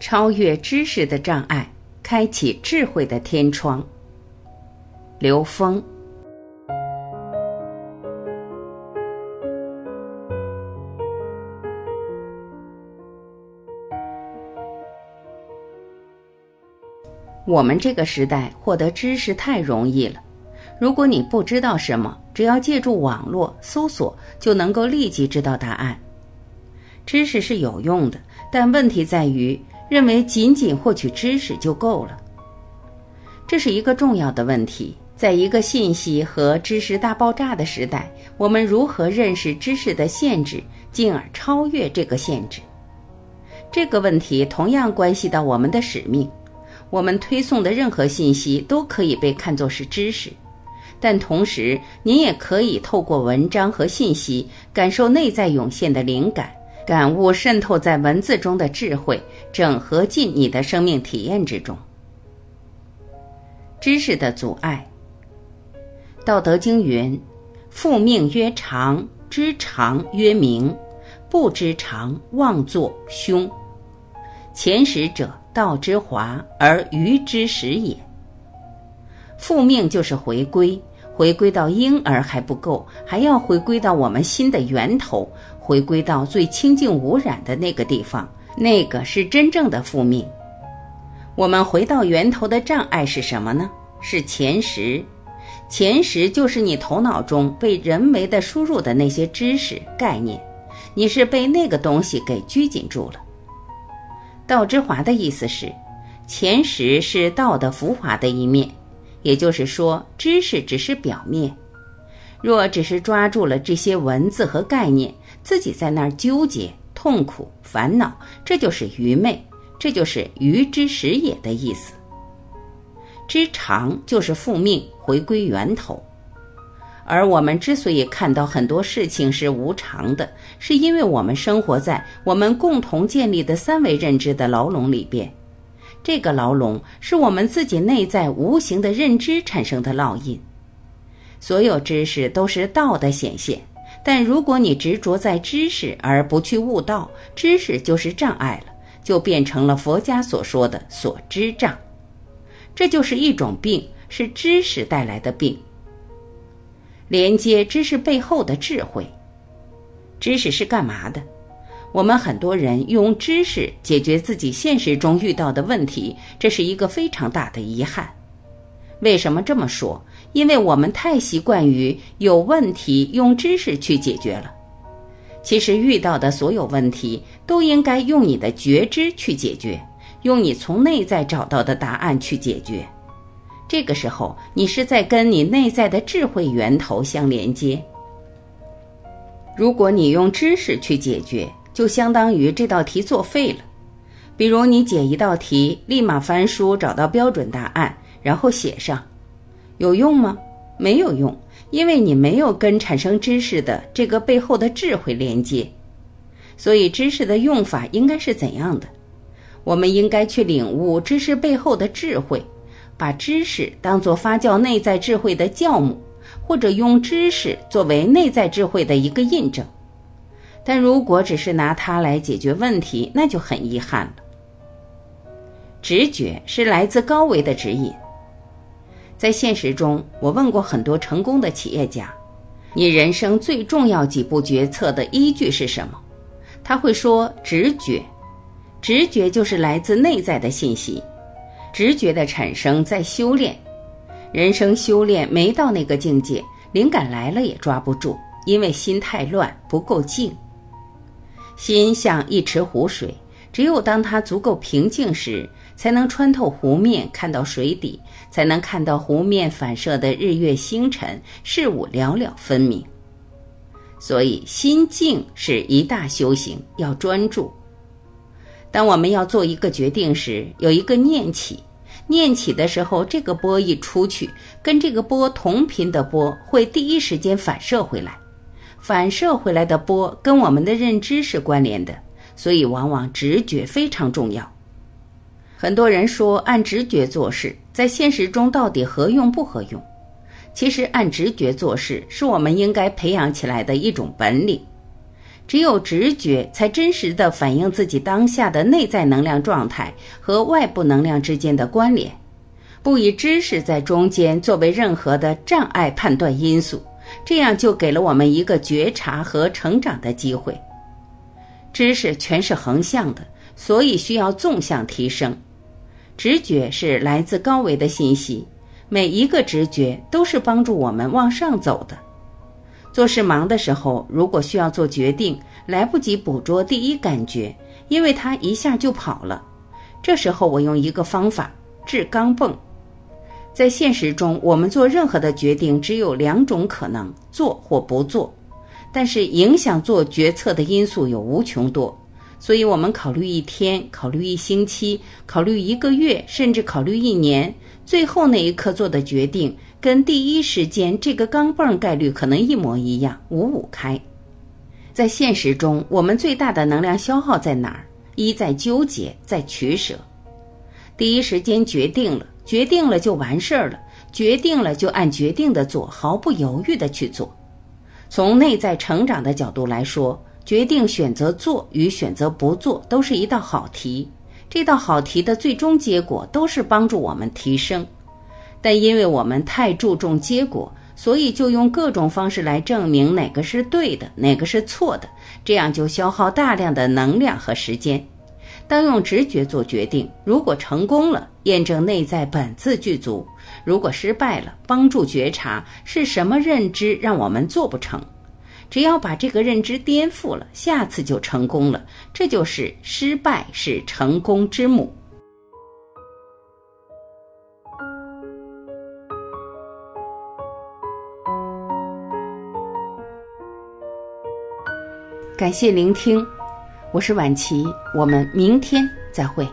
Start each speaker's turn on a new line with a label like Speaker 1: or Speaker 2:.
Speaker 1: 超越知识的障碍，开启智慧的天窗。刘峰。我们这个时代获得知识太容易了。如果你不知道什么，只要借助网络搜索，就能够立即知道答案。知识是有用的，但问题在于认为仅仅获取知识就够了。这是一个重要的问题。在一个信息和知识大爆炸的时代，我们如何认识知识的限制，进而超越这个限制？这个问题同样关系到我们的使命。我们推送的任何信息都可以被看作是知识。但同时，您也可以透过文章和信息，感受内在涌现的灵感，感悟渗透在文字中的智慧，整合进你的生命体验之中。知识的阻碍，《道德经》云：“复命曰长，知常曰明，不知常，妄作凶。前识者，道之华而愚之始也。”复命就是回归。回归到婴儿还不够，还要回归到我们心的源头，回归到最清净无染的那个地方，那个是真正的复命。我们回到源头的障碍是什么呢？是前识。前识就是你头脑中被人为的输入的那些知识概念，你是被那个东西给拘谨住了。道之华的意思是，前识是道的浮华的一面。也就是说，知识只是表面。若只是抓住了这些文字和概念，自己在那儿纠结、痛苦、烦恼，这就是愚昧，这就是愚之始也的意思。知常就是复命，回归源头。而我们之所以看到很多事情是无常的，是因为我们生活在我们共同建立的三维认知的牢笼里边。这个牢笼是我们自己内在无形的认知产生的烙印。所有知识都是道的显现，但如果你执着在知识而不去悟道，知识就是障碍了，就变成了佛家所说的所知障。这就是一种病，是知识带来的病。连接知识背后的智慧，知识是干嘛的？我们很多人用知识解决自己现实中遇到的问题，这是一个非常大的遗憾。为什么这么说？因为我们太习惯于有问题用知识去解决了。其实遇到的所有问题都应该用你的觉知去解决，用你从内在找到的答案去解决。这个时候，你是在跟你内在的智慧源头相连接。如果你用知识去解决，就相当于这道题作废了。比如你解一道题，立马翻书找到标准答案，然后写上，有用吗？没有用，因为你没有跟产生知识的这个背后的智慧连接。所以知识的用法应该是怎样的？我们应该去领悟知识背后的智慧，把知识当作发酵内在智慧的酵母，或者用知识作为内在智慧的一个印证。但如果只是拿它来解决问题，那就很遗憾了。直觉是来自高维的指引。在现实中，我问过很多成功的企业家：“你人生最重要几步决策的依据是什么？”他会说：“直觉。”直觉就是来自内在的信息。直觉的产生在修炼，人生修炼没到那个境界，灵感来了也抓不住，因为心太乱，不够静。心像一池湖水，只有当它足够平静时，才能穿透湖面看到水底，才能看到湖面反射的日月星辰，事物了了分明。所以，心静是一大修行，要专注。当我们要做一个决定时，有一个念起，念起的时候，这个波一出去，跟这个波同频的波会第一时间反射回来。反射回来的波跟我们的认知是关联的，所以往往直觉非常重要。很多人说按直觉做事，在现实中到底合用不合用？其实按直觉做事是我们应该培养起来的一种本领。只有直觉才真实的反映自己当下的内在能量状态和外部能量之间的关联，不以知识在中间作为任何的障碍判断因素，这样就给了我们一个觉察和成长的机会。知识全是横向的，所以需要纵向提升。直觉是来自高维的信息，每一个直觉都是帮助我们往上走的。做事忙的时候，如果需要做决定，来不及捕捉第一感觉，因为它一下就跑了。这时候我用一个方法治钢泵。在现实中，我们做任何的决定只有两种可能：做或不做。但是影响做决策的因素有无穷多，所以我们考虑一天，考虑一星期，考虑一个月，甚至考虑一年，最后那一刻做的决定。跟第一时间这个钢镚概率可能一模一样，五五开。在现实中，我们最大的能量消耗在哪儿？一在纠结，在取舍。第一时间决定了，决定了就完事儿了，决定了就按决定的做，毫不犹豫的去做。从内在成长的角度来说，决定选择做与选择不做都是一道好题。这道好题的最终结果都是帮助我们提升。但因为我们太注重结果，所以就用各种方式来证明哪个是对的，哪个是错的，这样就消耗大量的能量和时间。当用直觉做决定，如果成功了，验证内在本自具足；如果失败了，帮助觉察是什么认知让我们做不成。只要把这个认知颠覆了，下次就成功了。这就是失败是成功之母。感谢聆听，我是晚琪，我们明天再会。